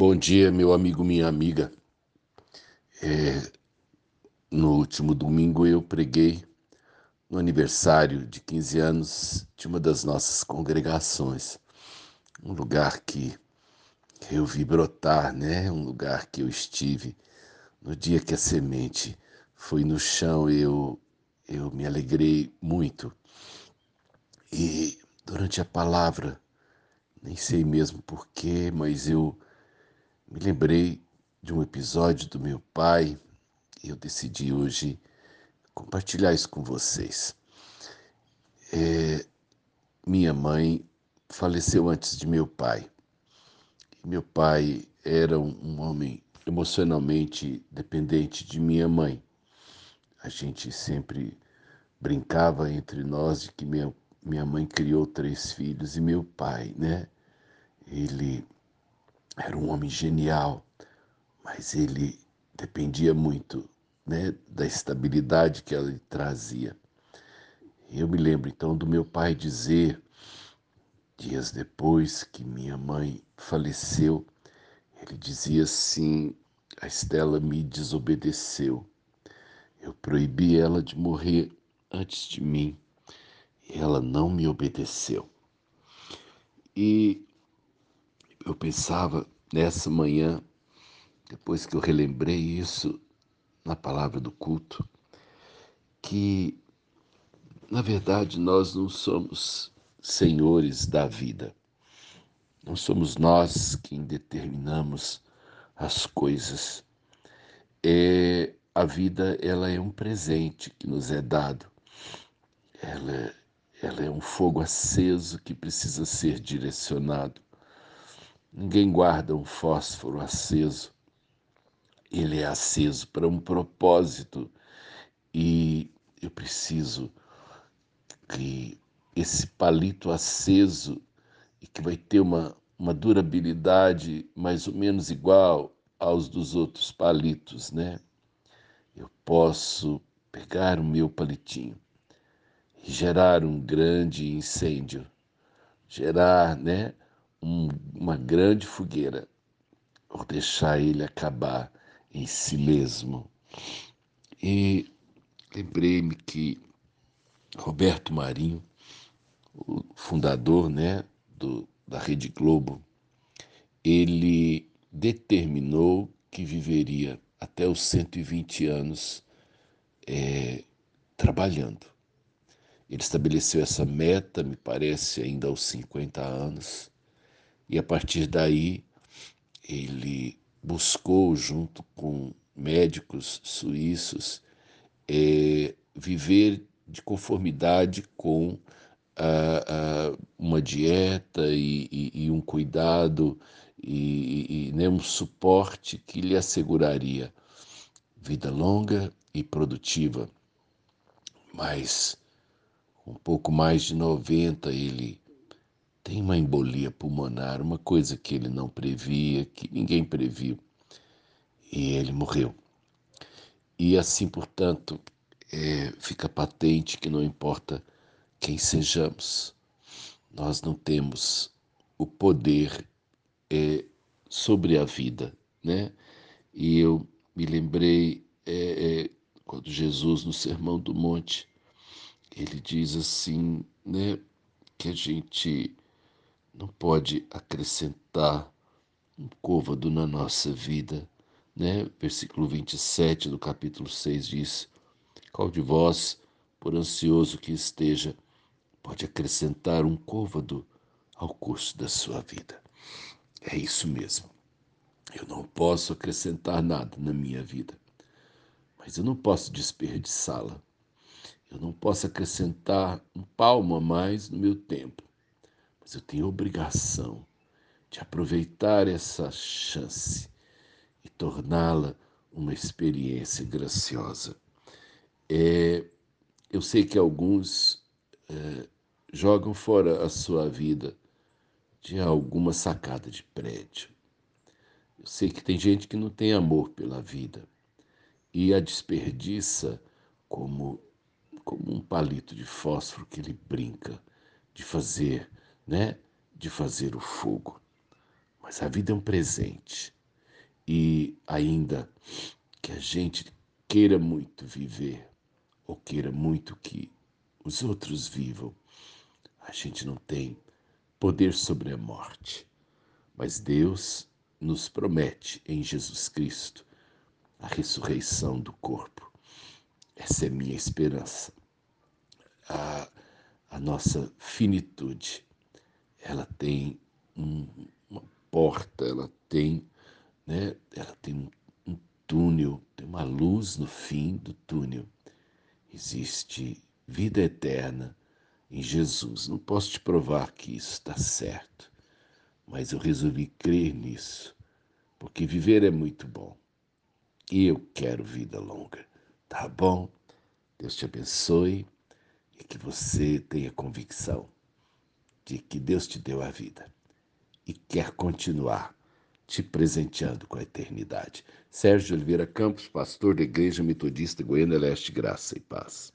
Bom dia, meu amigo, minha amiga. É, no último domingo eu preguei no aniversário de 15 anos de uma das nossas congregações, um lugar que eu vi brotar, né? Um lugar que eu estive no dia que a semente foi no chão, eu eu me alegrei muito. E durante a palavra, nem sei mesmo porquê, mas eu me lembrei de um episódio do meu pai e eu decidi hoje compartilhar isso com vocês. É, minha mãe faleceu antes de meu pai. Meu pai era um, um homem emocionalmente dependente de minha mãe. A gente sempre brincava entre nós de que minha, minha mãe criou três filhos e meu pai, né? Ele era um homem genial, mas ele dependia muito né, da estabilidade que ela trazia. Eu me lembro então do meu pai dizer, dias depois que minha mãe faleceu, ele dizia assim: a Estela me desobedeceu. Eu proibi ela de morrer antes de mim e ela não me obedeceu. E eu pensava nessa manhã, depois que eu relembrei isso na palavra do culto, que na verdade nós não somos senhores da vida. Não somos nós quem determinamos as coisas. É, a vida ela é um presente que nos é dado. Ela, ela é um fogo aceso que precisa ser direcionado. Ninguém guarda um fósforo aceso. Ele é aceso para um propósito e eu preciso que esse palito aceso e que vai ter uma, uma durabilidade mais ou menos igual aos dos outros palitos, né? Eu posso pegar o meu palitinho e gerar um grande incêndio, gerar, né? Um, uma grande fogueira ou deixar ele acabar em si mesmo. E lembrei-me que Roberto Marinho, o fundador né, do, da Rede Globo, ele determinou que viveria até os 120 anos é, trabalhando. Ele estabeleceu essa meta, me parece, ainda aos 50 anos, e a partir daí, ele buscou, junto com médicos suíços, é, viver de conformidade com uma dieta e, e, e, um cuidado e, e né, um suporte que lhe asseguraria vida longa e produtiva. Mas um pouco mais de 90 ele uma embolia pulmonar, uma coisa que ele não previa, que ninguém previu, e ele morreu. E assim, portanto, é, fica patente que não importa quem sejamos, nós não temos o poder é, sobre a vida, né? E eu me lembrei é, é, quando Jesus no Sermão do Monte ele diz assim, né, que a gente não pode acrescentar um côvado na nossa vida. Né? Versículo 27 do capítulo 6 diz: Qual de vós, por ansioso que esteja, pode acrescentar um côvado ao curso da sua vida? É isso mesmo. Eu não posso acrescentar nada na minha vida, mas eu não posso desperdiçá-la. Eu não posso acrescentar um palmo a mais no meu tempo mas eu tenho obrigação de aproveitar essa chance e torná-la uma experiência graciosa. É, eu sei que alguns é, jogam fora a sua vida de alguma sacada de prédio. Eu sei que tem gente que não tem amor pela vida e a desperdiça como, como um palito de fósforo que ele brinca de fazer né, de fazer o fogo. Mas a vida é um presente. E ainda que a gente queira muito viver, ou queira muito que os outros vivam, a gente não tem poder sobre a morte. Mas Deus nos promete em Jesus Cristo a ressurreição do corpo. Essa é minha esperança. A, a nossa finitude, ela tem um, uma porta, ela tem, né, ela tem um, um túnel, tem uma luz no fim do túnel. Existe vida eterna em Jesus. Não posso te provar que isso está certo, mas eu resolvi crer nisso, porque viver é muito bom. E eu quero vida longa, tá bom? Deus te abençoe e que você tenha convicção de que Deus te deu a vida e quer continuar te presenteando com a eternidade. Sérgio Oliveira Campos, pastor da Igreja Metodista Goiânia Leste, graça e paz.